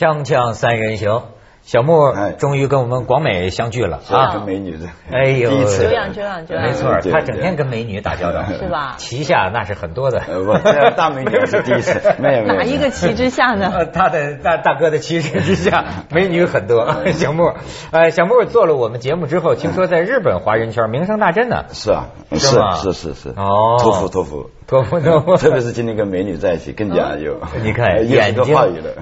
锵锵三人行，小木哎。终于跟我们广美相聚了啊，美女的，哎呦，第一次。久仰久仰久仰没错，他整天跟美女打交道，是吧？旗下那是很多的。大美女是第一次，没有没有。哪一个旗之下呢？呃，他的大大哥的旗帜之下，美女很多。小木，呃，小木做了我们节目之后，听说在日本华人圈名声大振呢。是啊，是是吗？是是是，哦。托福托福，托福托福，特别是今天跟美女在一起，更加有，你看 呃眼睛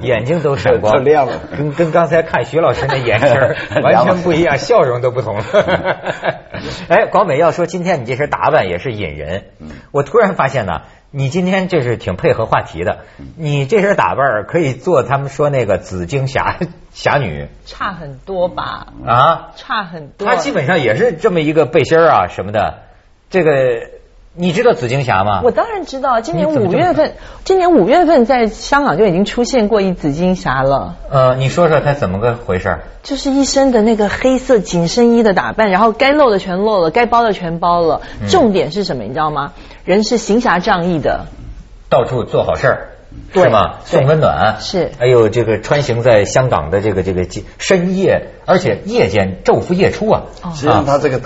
眼睛都闪光，亮了，跟跟刚才看徐老师那眼神 完全不一样，笑容都不同了。哎，广美要说今天你这身打扮也是引人，我突然发现呢，你今天就是挺配合话题的，你这身打扮可以做他们说那个紫荆侠侠女。差很多吧？啊，差很多。她基本上也是这么一个背心啊什么的，这个你知道紫荆侠吗？我当然知道，今年五月份，今年五月份在香港就已经出现过一紫金侠了，呃，你说说她怎么个回事儿？就是一身的那个黑色紧身衣的打扮，然后该露的全露了，该包的全包了。嗯重点是什么？你知道吗？人是行侠仗义的，到处做好事儿，对是吗？送温暖是还有这个穿行在香港的这个这个深夜，而且夜间昼伏夜出啊。哦实际上他这个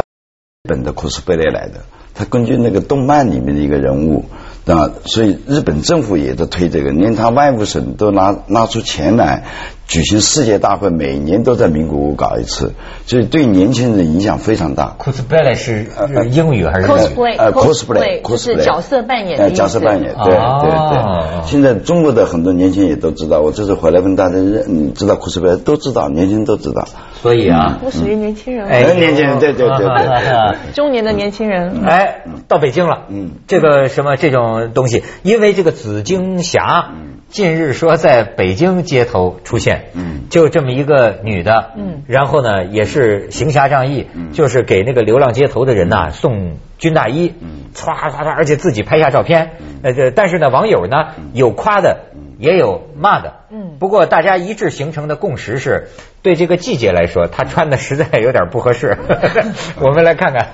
本的 cosplay 来的，他根据那个动漫里面的一个人物。啊，所以日本政府也在推这个，连他外务省都拿拿出钱来举行世界大会，每年都在名古屋搞一次，所以对年轻人影响非常大。cosplay 是是英语还是 cosplay 呃 cosplay 就是 cosplay 角色扮演的呃角色扮演，对对哦对。现在中国的很多年轻人也都知道，我这次回来跟大家认，你知道 cosplay 都知道，年轻人都知道。所以啊，我属于年轻人，哎年轻人对对对对对。中年的年轻人。哎，到北京了，嗯。这个什么这种东西，因为这个紫荆侠，近日说在北京街头出现，嗯。就这么一个女的，嗯。然后呢也是行侠仗义，嗯。就是给那个流浪街头的人呐送军大衣，嗯。歘歘歘，而且自己拍下照片，呃，这但是呢网友呢有夸的，也有骂的，嗯。不过大家一致形成的共识是，对这个季节来说，他穿的实在有点不合适。我们来看看，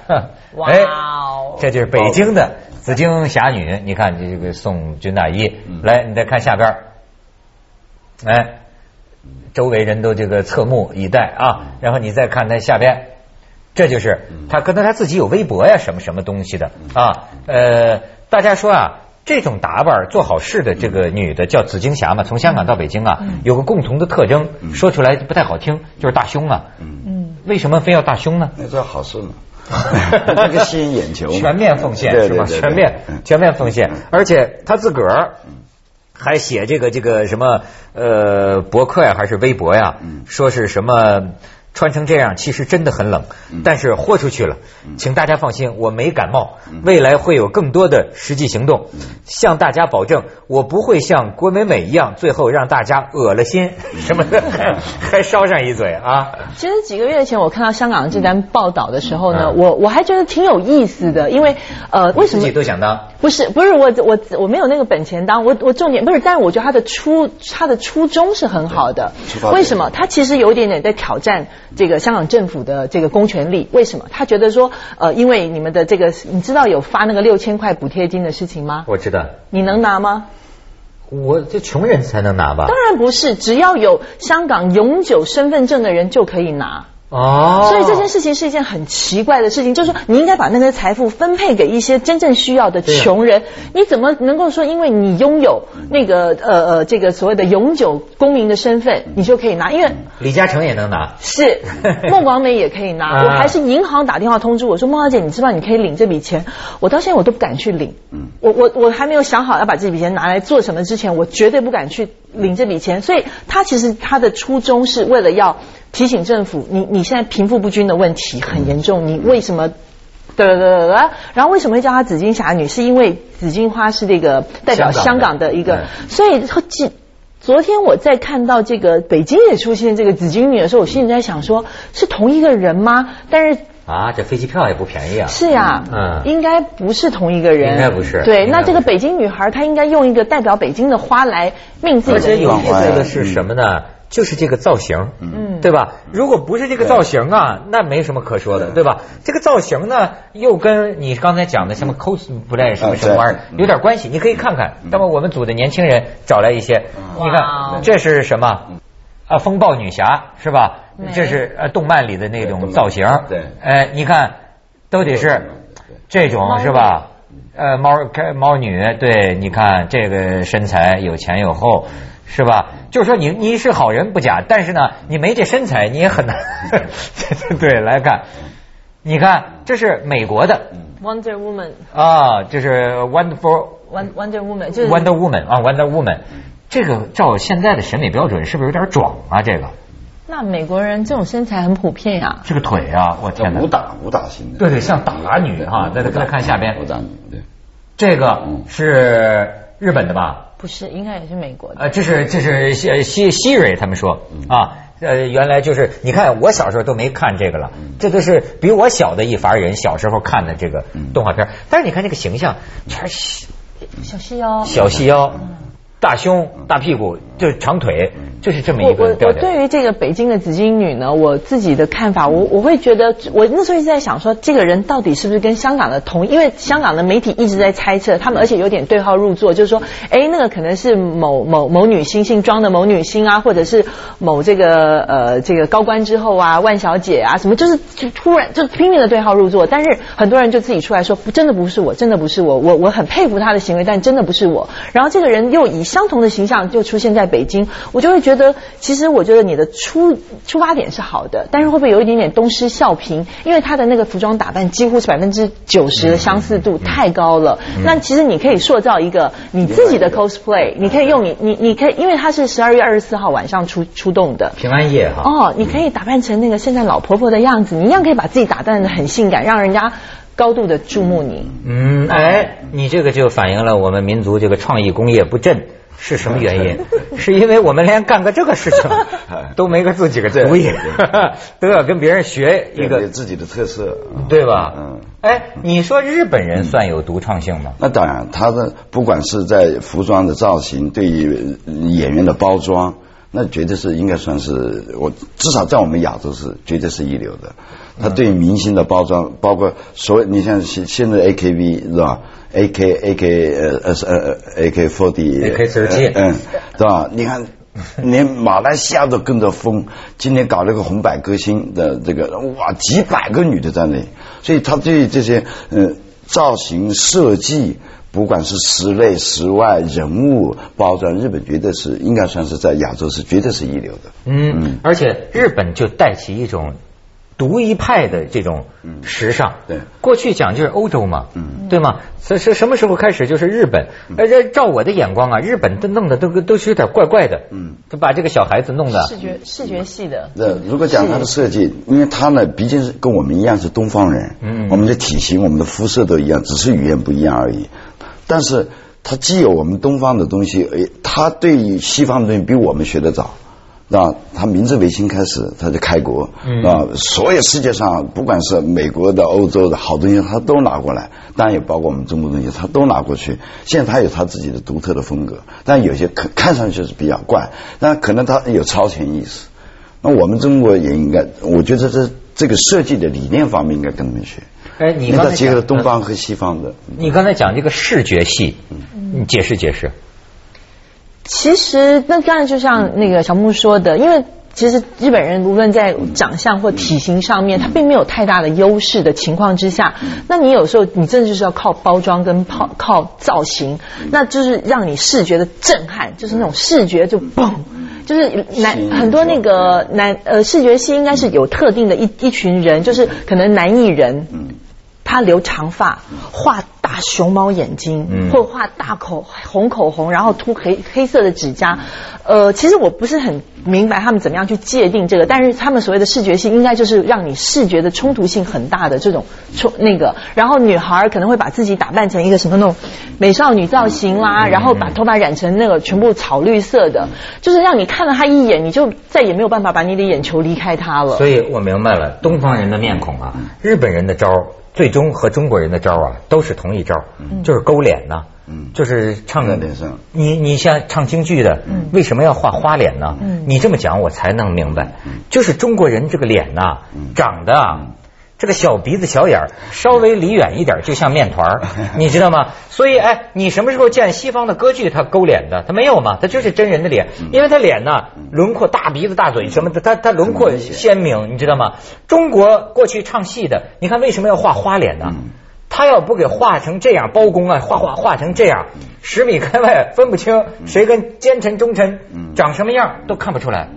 哇哎哦这就是北京的紫荆侠女，你看这个送军大衣，嗯。来，你再看下边。儿，哎，周围人都这个侧目以待啊，然后你再看他下边，这就是他可能他自己有微博呀，什么什么东西的。啊，呃，大家说啊。这种打扮做好事的这个女的叫紫荆霞嘛，从香港到北京啊，有个共同的特征，说出来不太好听，就是大胸啊。嗯，为什么非要大胸呢？那叫好事嘛，那个吸引眼球，全面奉献是吧？对对。对对全面嗯。全面奉献，而且他自个儿还写这个这个什么呃博客呀，还是微博呀，嗯。说是什么。穿成这样其实真的很冷，嗯。但是豁出去了，请大家放心，我没感冒，未来会有更多的实际行动，嗯。向大家保证，我不会像郭美美一样，最后让大家恶了心什么的，还还捎上一嘴啊！其实几个月前我看到香港这单报道的时候呢，嗯。我我还觉得挺有意思的，因为呃，为什么自己都想当，不是不是我我我没有那个本钱当，我我重点不是，但是我觉得他的初他的初衷是很好的。为什么？他其实有一点点在挑战这个香港政府的这个公权力。为什么？他觉得说，呃，因为你们的这个，你知道有发那个六千块补贴金的事情吗？我知道，你能拿吗？我这穷人才能拿吧？当然不是，只要有香港永久身份证的人就可以拿。哦，所以这件事情是一件很奇怪的事情，就是说你应该把那些财富分配给一些真正需要的穷人。你怎么能够说，因为你拥有那个呃呃这个所谓的永久公民的身份，你就可以拿？因为李嘉诚也能拿。是 孟广美也可以拿，啊我还是银行打电话通知我说，孟小姐，你知道你可以领这笔钱，我到现在我都不敢去领。嗯我我我还没有想好要把这笔钱拿来做什么之前，我绝对不敢去领这笔钱。所以他其实他的初衷是为了要提醒政府，你你现在贫富不均的问题很严重，你为什么？对对对对，然后为什么会叫她紫金侠女？是因为紫金花是这个代表香香港的一个，所以这昨天我在看到这个北京也出现这个紫金女的时候，我心里在想说，是同一个人吗？但是啊，这飞机票也不便宜啊。是呀，嗯应该不是同一个人，应该不是对，那这个北京女孩她应该用一个代表北京的花来命自而且有己的名字。意思的是什么呢？就是这个造型，嗯对吧？如果不是这个造型啊，那没什么可说的，对吧？这个造型呢，又跟你刚才讲的什么 cosplay 什么什么玩意儿嗯有点关系。你可以看看，那么我们组的年轻人找来一些，你看这是什么？啊，风暴女侠是吧？这是呃动漫里的那种造型。对哎，你看都得是这种是吧？呃，猫开猫女，对，你看这个身材有前有后，是吧？就是说你你是好人不假，但是呢，你没这身材，你也很难。对，来看，你看这是美国的 Wonder Woman 啊，这是 Wonderful Won- Wonder Woman 就是 Wonder Woman 啊，Wonder Woman，这个照现在的审美标准是不是有点壮啊？这个那美国人这种身材很普遍呀。这个腿啊，我天哪武！打武打型的，对对，像打女哈，再再再看下边武，打女，对，这个嗯是日本的吧？不是，应该也是美国的。呃，这是这是西西西瑞他们说啊，呃，原来就是你看我小时候都没看这个了，这都是比我小的一伐人小时候看的这个动画片，但是你看这个形象，全是小细腰。小细腰、大胸、大屁股，就是长腿，就是这么一我我我个调调。对于这个北京的紫金女呢，我自己的看法，我我会觉得，我那时候一直在想说，这个人到底是不是跟香港的同？因为香港的媒体一直在猜测他们，而且有点对号入座，就是说，哎，那个可能是某某某女星姓庄的某女星啊，或者是某这个呃这个高官之后啊，万小姐啊，什么，就是就突然就拼命的对号入座，但是很多人就自己出来说，不，真的不是我，真的不是我，我我很佩服他的行为，但真的不是我。然后这个人又以相同的形象就出现在北京，我就会觉得，其实我觉得你的出出发点是好的，但是会不会有一点点东施效颦？因为他的那个服装打扮几乎是百分之九十的相似度太高了。那其实你可以塑造一个你自己的 cosplay，你可以用你你你可以，因为他是十二月二十四号晚上出出动的。平安夜哈，哦，你可以打扮成那个圣诞老婆婆的样子，你一样可以把自己打扮的很性感，让人家高度的注目你。嗯，哎，你这个就反映了我们民族这个创意工业不振。是什么原因？是因为我们连干个这个事情 都没个自己个主意，都要跟别人学一有个，自己的特色，对吧？嗯。哎，你说日本人算有独创性吗？那当然，他的不管是在服装的造型，对于演员的包装，那绝对是应该算是我至少在我们亚洲是绝对是一流的。他对明星的包装，包括所有你像现现在 AKB 是吧？AK AK 呃呃呃 AK forty AK 手机嗯，对吧？你看。连马来西亚都跟着疯，今年搞了个红白歌星的这个，哇，几百个女的在那里，所以他对这些呃造型设计，不管是室内室外人物包装，日本绝对是应该算是在亚洲是绝对是一流的。嗯，而且日本就带起一种独一派的这种时尚。对过去讲就是欧洲嘛，嗯对吗？是是什么时候开始就是日本？而且照我的眼光啊，日本都弄的都都是有点怪怪的。嗯，就把这个小孩子弄的。视觉视觉系的，那如果讲他的设计，因为他呢毕竟是跟我们一样是东方人，嗯我们的体型、我们的肤色都一样，只是语言不一样而已。但是他既有我们东方的东西，诶，他对于西方的东西比我们学得早。那他明治维新开始，他就开国，嗯啊，所有世界上不管是美国的、欧洲的好东西，他都拿过来，当然也包括我们中国东西，他都拿过去。现在他有他自己的独特的风格，但有些看看上去是比较怪，但可能他有超前意识。那我们中国也应该，我觉得这这个设计的理念方面应该跟他们学。哎，你因为刚才结合了东方和西方的。你刚才讲这个视觉系，你解释解释。其实那当然就像那个小木说的，因为。其实日本人无论在长相或体型上面，他并没有太大的优势的情况之下，那你有时候你真的就是要靠包装跟靠靠造型，那就是让你视觉的震撼，就是那种视觉就嘣，就是男很多那个男呃视觉系应该是有特定的一一群人，就是可能男艺人。他留长发，画大熊猫眼睛，嗯或画大口红口红，然后涂黑黑色的指甲。呃，其实我不是很明白他们怎么样去界定这个，但是他们所谓的视觉性，应该就是让你视觉的冲突性很大的这种冲那个。然后女孩儿可能会把自己打扮成一个什么那种美少女造型啦，然后把头发染成那个全部草绿色的，就是让你看了她一眼，你就再也没有办法把你的眼球离开她了。所以我明白了，东方人的面孔啊，日本人的招儿最终和中国人的招啊都是同一招儿，就是勾脸呐、嗯。就是唱在脸上你你像唱京剧的，为什么要画花脸呢？你这么讲我才能明白，就是中国人这个脸呐、长得啊，这个小鼻子小眼儿稍微离远一点就像面团儿，你知道吗？所以哎，你什么时候见西方的歌剧他勾脸的？他没有嘛，他就是真人的脸，因为他脸呢轮廓大鼻子大嘴什么的，他他轮廓鲜明，你知道吗？中国过去唱戏的，你看为什么要画花脸呢？他要不给画成这样，包公啊，画画画成这样，十米开外分不清谁跟奸臣忠臣长什么样都看不出来。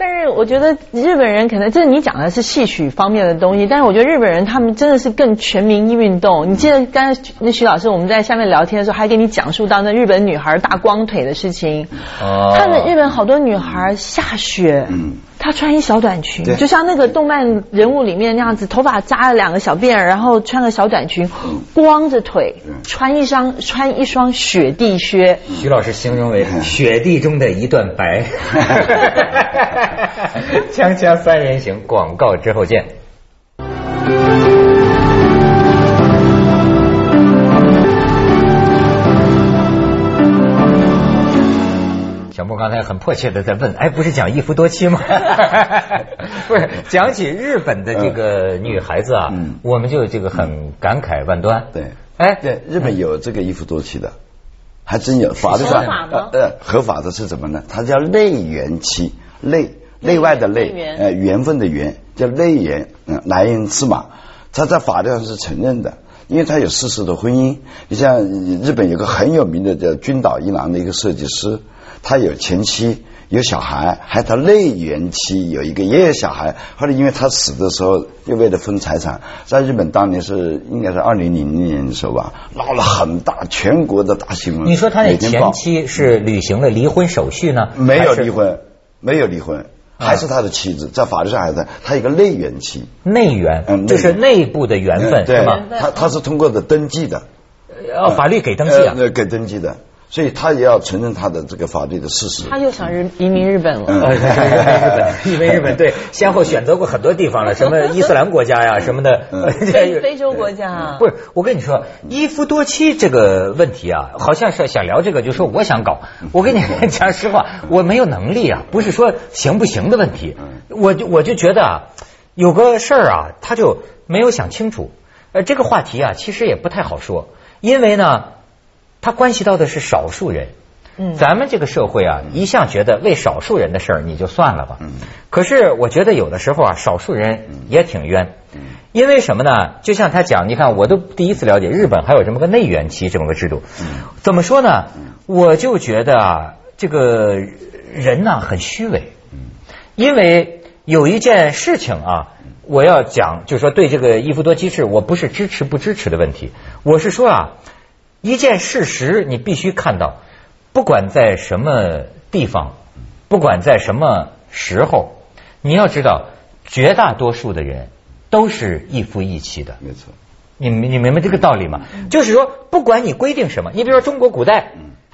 但是我觉得日本人可能这你讲的是戏曲方面的东西，但是我觉得日本人他们真的是更全民运动。你记得刚才那徐老师我们在下面聊天的时候，还给你讲述到那日本女孩大光腿的事情。哦看着日本好多女孩下雪，嗯她穿一小短裙，就像那个动漫人物里面那样子，头发扎了两个小辫儿，然后穿个小短裙，光着腿，穿一双穿一双雪地靴。徐老师形容为雪地中的一段白。锵锵三人行，广告之后见。刚才很迫切的在问，哎，不是讲一夫多妻吗？不是，讲起日本的这个女孩子啊，嗯我们就这个很感慨万端。对，哎，对，日本有这个一夫多妻的，还真有，法律上合法吗呃呃合法的是什么呢？它叫内缘妻，内内外的内呃缘分的缘，叫内缘，嗯，男人之马，它在法律上是承认的。因为它有事实的婚姻，你像日本有个很有名的叫君岛一郎的一个设计师，他有前妻，有小孩，还有他内缘妻有一个也有小孩，后来因为他死的时候又为了分财产，在日本当年是应该是二零零零年的时候吧，闹了很大全国的大新闻。你说他那每天报前妻是履行了离婚手续呢？没有离婚，没有离婚，还是他的妻子，在法律上还是他有个内缘妻，内缘，嗯就是内部的缘分，嗯对是吗？他他是通过的登记的，呃，法律给登记啊。呃给登记的，所以他也要承认他的这个法律的事实。他又想日移民日本了。嗯呃，日本，对先后选择过很多地方了，什么伊斯兰国家呀，什么的。嗯非非洲国家不是，我跟你说，一夫多妻这个问题啊，好像是想聊这个，就说我想搞。我跟你讲实话，我没有能力啊，不是说行不行的问题，我就我就觉得啊，有个事儿啊，他就没有想清楚。呃，这个话题啊，其实也不太好说，因为呢，它关系到的是少数人。嗯咱们这个社会啊，一向觉得为少数人的事儿你就算了吧。可是我觉得有的时候啊，少数人也挺冤。嗯因为什么呢？就像他讲，你看，我都第一次了解日本还有这么个内缘期这么个制度。嗯怎么说呢？我就觉得啊，这个人呐、很虚伪。嗯因为有一件事情啊，我要讲，就是说对这个一夫多妻制，我不是支持不支持的问题，我是说啊，一件事实你必须看到，不管在什么地方，不管在什么时候，你要知道，绝大多数的人都是一夫一妻的。没错，你你明白这个道理吗？就是说，不管你规定什么，你比如说中国古代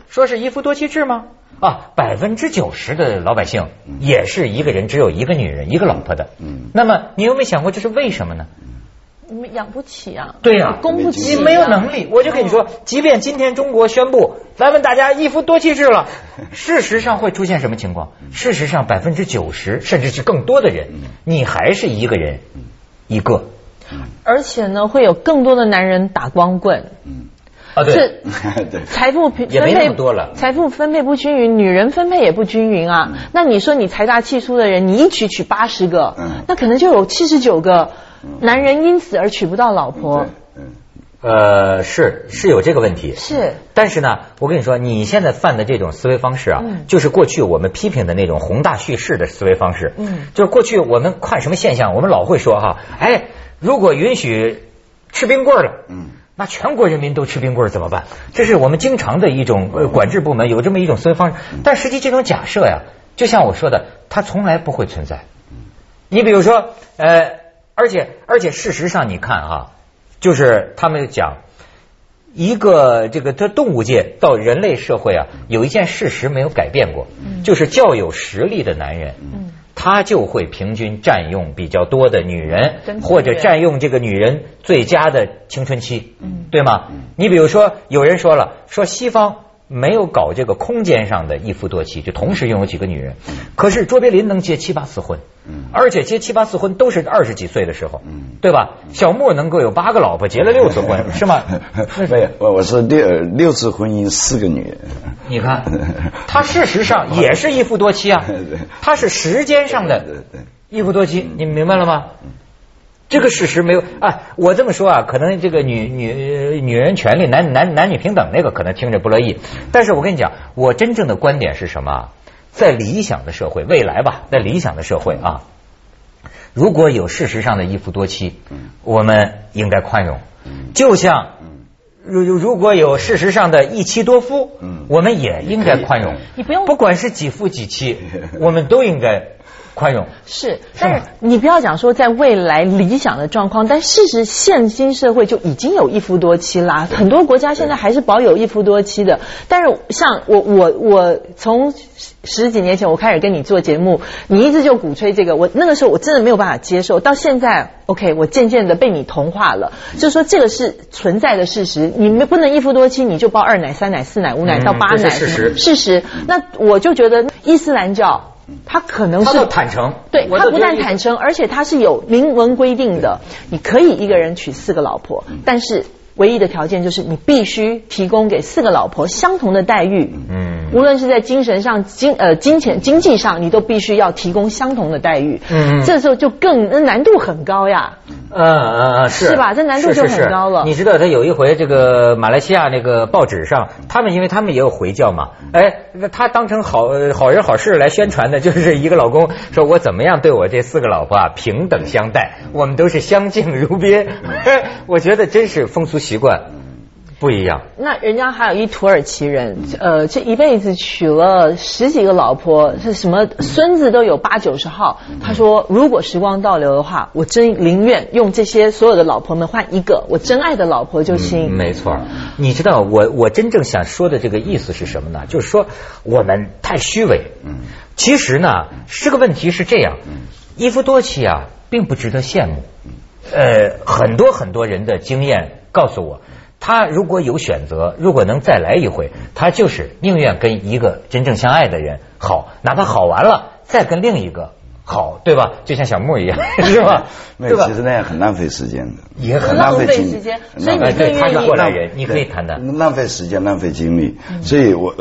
说是一夫多妻制吗？啊，百分之九十的老百姓也是一个人只有一个女人一个老婆的。嗯那么你有没有想过这是为什么呢？你们养不起啊，对呀。供不起、啊，你没有能力，我就跟你说，即便今天中国宣布来问大家一夫多妻制了，事实上会出现什么情况？事实上，百分之九十甚至是更多的人，你还是一个人一个。而且呢，会有更多的男人打光棍，啊，对，对，财富分也没那分配么多了。财富分配不均匀，女人分配也不均匀啊。那你说你财大气粗的人，你一娶娶八十个，嗯。那可能就有七十九个男人因此而娶不到老婆。嗯呃，是是有这个问题，是，但是呢，我跟你说，你现在犯的这种思维方式啊，嗯就是过去我们批评的那种宏大叙事的思维方式。嗯就是过去我们看什么现象，我们老会说哈，哎，如果允许吃冰棍儿了，嗯，那全国人民都吃冰棍儿怎么办？这是我们经常的一种呃管制部门有这么一种思维方式。但实际这种假设呀，就像我说的，它从来不会存在。你比如说，呃，而且而且事实上，你看哈、就是他们讲一个这个这动物界到人类社会啊，有一件事实没有改变过，就是较有实力的男人，嗯。他就会平均占用比较多的女人，或者占用这个女人最佳的青春期，嗯。对吗？你比如说，有人说了，说西方没有搞这个空间上的一夫多妻，就同时拥有几个女人。可是卓别林能结七八次婚，而且结七八次婚都是二十几岁的时候，对吧？小莫能够有八个老婆，结了六次婚，是吗？没有，我我是六六次婚姻，四个女人。你看，他事实上也是一夫多妻啊，他是时间上的一夫多妻，你明白了吗？这个事实没有啊，我这么说啊，可能这个女女女人权利、男男男女平等那个可能听着不乐意，但是我跟你讲，我真正的观点是什么？在理想的社会，未来吧，在理想的社会啊，如果有事实上的一夫多妻，我们应该宽容，就像如如果有事实上的一妻多夫，我们也应该宽容。你不用，不管是几夫几妻，我们都应该。宽容是，但是你不要讲说在未来理想的状况，但事实现今社会就已经有一夫多妻啦，很多国家现在还是保有一夫多妻的。但是像我我我从十几年前我开始跟你做节目，你一直就鼓吹这个，我那个时候我真的没有办法接受，到现在 OK，我渐渐的被你同化了，就是说这个是存在的事实，你们不能一夫多妻，你就包二奶、三奶、四奶、五奶到八奶，事实事实。那我就觉得伊斯兰教。他可能是坦诚，对他不但坦诚，而且他是有明文规定的，你可以一个人娶四个老婆，但是。唯一的条件就是你必须提供给四个老婆相同的待遇，嗯，无论是在精神上、金呃金钱经济上，你都必须要提供相同的待遇，嗯，这时候就更难度很高呀，嗯嗯嗯，是是吧？这难度就很高了。你知道他有一回这个马来西亚那个报纸上，他们因为他们也有回教嘛，哎，他当成好好人好事来宣传的，就是一个老公说我怎么样对我这四个老婆啊平等相待，我们都是相敬如宾，我觉得真是风俗。习惯不一样。那人家还有一土耳其人，呃，这一辈子娶了十几个老婆，是什么孙子都有八九十号。他说，如果时光倒流的话，我真宁愿用这些所有的老婆们换一个我真爱的老婆就行。没错，你知道我我真正想说的这个意思是什么呢？就是说我们太虚伪。嗯，其实呢，这个问题是这样，一夫多妻啊，并不值得羡慕。呃，很多很多人的经验。告诉我，他如果有选择，如果能再来一回，他就是宁愿跟一个真正相爱的人好，哪怕好完了再跟另一个好，对吧？就像小木一样，是吧？对吧？其实那样很浪费时间的，也很浪费时间。所以你对他是过来人，你可以谈谈。浪费时间，浪费精力。所以我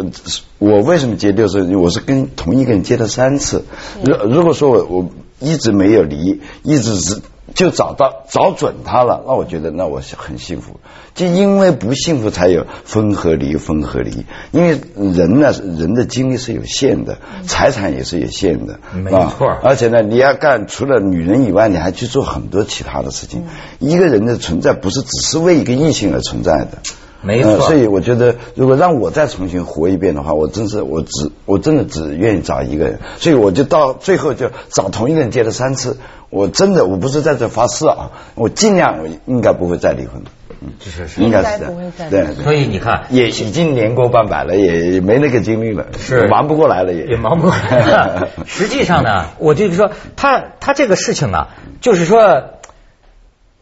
我为什么接六次？我是跟同一个人接了三次。如如果说我我一直没有离，一直是。就找到找准他了，那我觉得那我是很幸福。就因为不幸福才有分和离，分和离。因为人呢，人的精力是有限的，财产也是有限的，没错。而且呢，你要干除了女人以外，你还去做很多其他的事情。一个人的存在不是只是为一个异性而存在的。没错，所以我觉得，如果让我再重新活一遍的话，我真是我只我真的只愿意找一个人，所以我就到最后就找同一个人结了三次。我真的我不是在这发誓啊，我尽量应该不会再离婚嗯，是是，应该是不会再对。所以你看，也已经年过半百了，也没那个精力了，是忙不过来了，也也忙不过来了。实际上呢，我就是说，他他这个事情啊，就是说。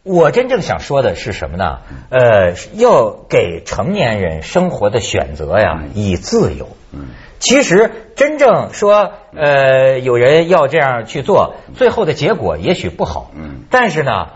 我真正想说的是什么呢？呃，要给成年人生活的选择呀，以自由。其实真正说，呃，有人要这样去做，最后的结果也许不好。但是呢，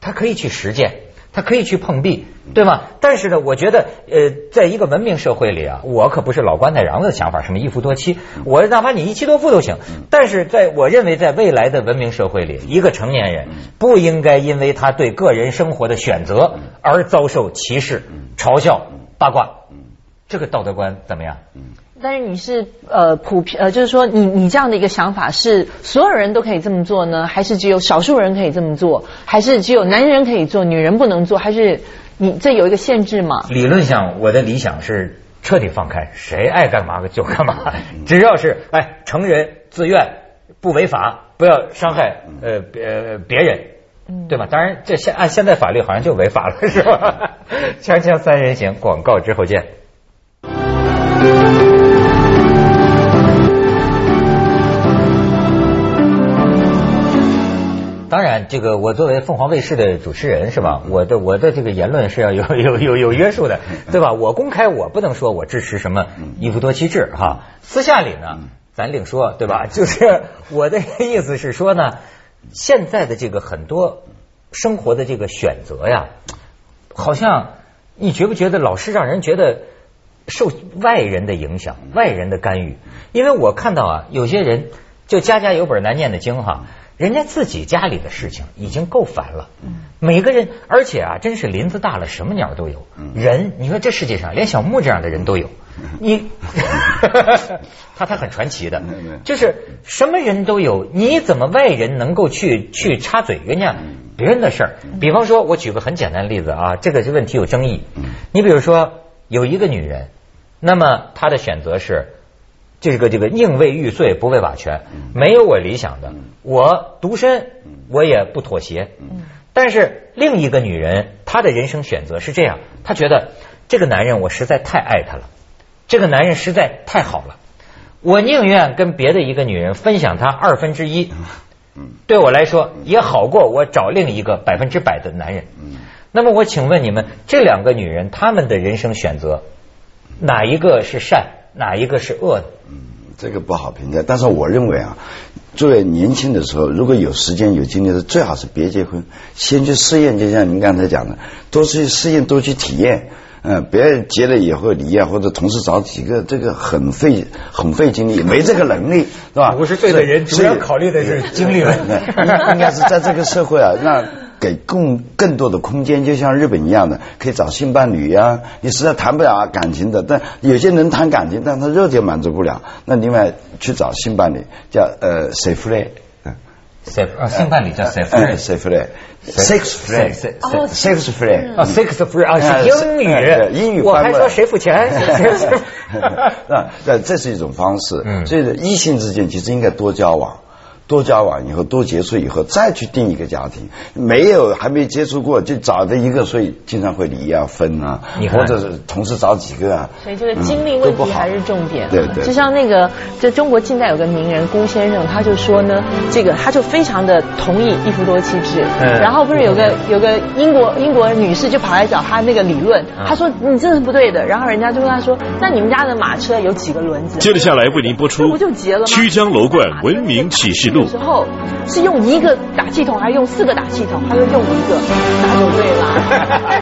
他可以去实践。他可以去碰壁，对吗？但是呢，我觉得，呃，在一个文明社会里啊，我可不是老棺材瓤子的想法，什么一夫多妻，我哪怕你一妻多夫都行。但是在我认为，在未来的文明社会里，一个成年人不应该因为他对个人生活的选择而遭受歧视、嘲笑、八卦。这个道德观怎么样？但是你是呃普遍呃，就是说你你这样的一个想法是所有人都可以这么做呢，还是只有少数人可以这么做，还是只有男人可以做，女人不能做，还是你这有一个限制吗？理论上，我的理想是彻底放开，谁爱干嘛就干嘛，只要是哎成人自愿不违法，不要伤害呃别别人，对吧？当然这现按现在法律好像就违法了，是吧？锵锵三人行，广告之后见。当然。这个我作为凤凰卫视的主持人是吧？我的我的这个言论是要有 有有有约束的，对吧？我公开我不能说我支持什么一夫多妻制哈，私下里呢咱另说，对吧？就是我的意思是说呢，现在的这个很多生活的这个选择呀，好像你觉不觉得老是让人觉得受外人的影响、外人的干预？因为我看到啊，有些人就家家有本难念的经哈。人家自己家里的事情已经够烦了，每个人，而且啊，真是林子大了，什么鸟都有。人，你说这世界上连小木这样的人都有，你，他他很传奇的，就是什么人都有，你怎么外人能够去去插嘴人家别人的事儿？比方说，我举个很简单的例子啊，这个这问题有争议。你比如说，有一个女人，那么她的选择是。这个这个宁为玉碎不为瓦全，没有我理想的，我独身，我也不妥协。但是另一个女人，她的人生选择是这样，她觉得这个男人我实在太爱他了，这个男人实在太好了，我宁愿跟别的一个女人分享他二分之一，对我来说也好过我找另一个百分之百的男人。那么我请问你们，这两个女人她们的人生选择，哪一个是善？哪一个是恶的？嗯，这个不好评价。但是我认为啊，作为年轻的时候，如果有时间有精力的，最好是别结婚，先去试验。就像您刚才讲的，多去试验，多去体验。嗯，别结了以后离啊，或者同时找几个，这个很费很费精力，没这个能力，是吧？不是对的人，主要考虑的是精力问题。应该是在这个社会啊，让。给更更多的空间，就像日本一样的，可以找性伴侣呀。你实在谈不了感情的，但有些人谈感情，但他肉体满足不了，那另外去找性伴侣，叫呃 safe free，嗯，safe 啊，性伴侣叫 safe free，safe free，sex free，sex free，啊，sex free 啊，是英语，英语，我还说谁付钱？那那这是一种方式，嗯，所以异性之间其实应该多交往。多交往以后，多接触以后，再去定一个家庭。没有还没接触过，就找的一个，所以经常会离啊、分啊，或者是同时找几个啊。所以这个精力问题还是重点。对对。就像那个，就中国近代有个名人辜先生，他就说呢，这个他就非常的同意一夫多妻制。嗯。然后不是有个有个英国英国女士就跑来找他那个理论，他说你这是不对的。然后人家就跟他说，那你们家的马车有几个轮子？接着下来为您播出。不就结了吗？曲江楼冠文明启示。有时候是用一个打气筒，还是用四个打气筒？他就用一个，那就对了。